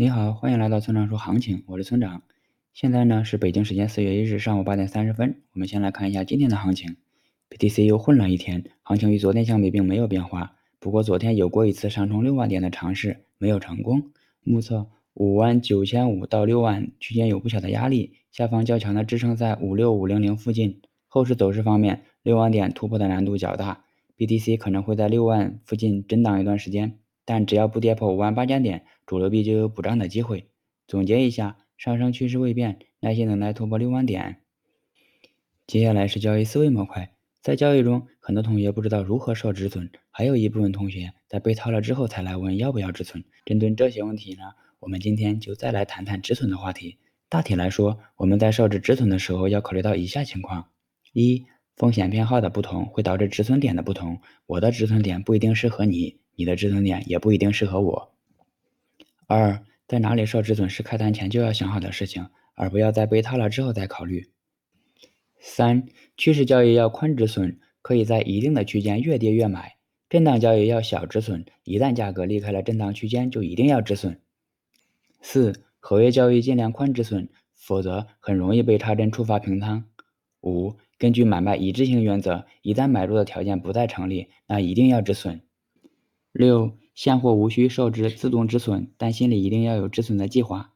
你好，欢迎来到村长说行情，我是村长。现在呢是北京时间四月一日上午八点三十分。我们先来看一下今天的行情。BTC 又混了一天，行情与昨天相比并没有变化。不过昨天有过一次上冲六万点的尝试，没有成功。目测五万九千五到六万区间有不小的压力，下方较强的支撑在五六五零零附近。后市走势方面，六万点突破的难度较大，BTC 可能会在六万附近震荡一段时间。但只要不跌破五万八千点，主流币就有补涨的机会。总结一下，上升趋势未变，耐心等待突破六万点。接下来是交易思维模块，在交易中，很多同学不知道如何设止损，还有一部分同学在被套了之后才来问要不要止损。针对这些问题呢，我们今天就再来谈谈止损的话题。大体来说，我们在设置止损的时候要考虑到以下情况：一、风险偏好的不同会导致止损点的不同，我的止损点不一定适合你。你的止损点也不一定适合我。二，在哪里设止损是开单前就要想好的事情，而不要在被套了之后再考虑。三，趋势交易要宽止损，可以在一定的区间越跌越买；震荡交易要小止损，一旦价格离开了震荡区间就一定要止损。四，合约交易尽量宽止损，否则很容易被插针触发平仓。五，根据买卖一致性原则，一旦买入的条件不再成立，那一定要止损。六，现货无需设置自动止损，但心里一定要有止损的计划。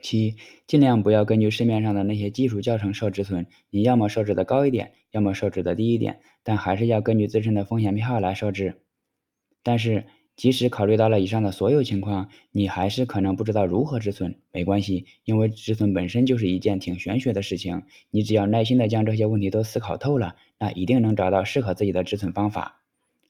七，尽量不要根据市面上的那些技术教程设止损，你要么设置的高一点，要么设置的低一点，但还是要根据自身的风险偏好来设置。但是，即使考虑到了以上的所有情况，你还是可能不知道如何止损，没关系，因为止损本身就是一件挺玄学的事情，你只要耐心的将这些问题都思考透了，那一定能找到适合自己的止损方法。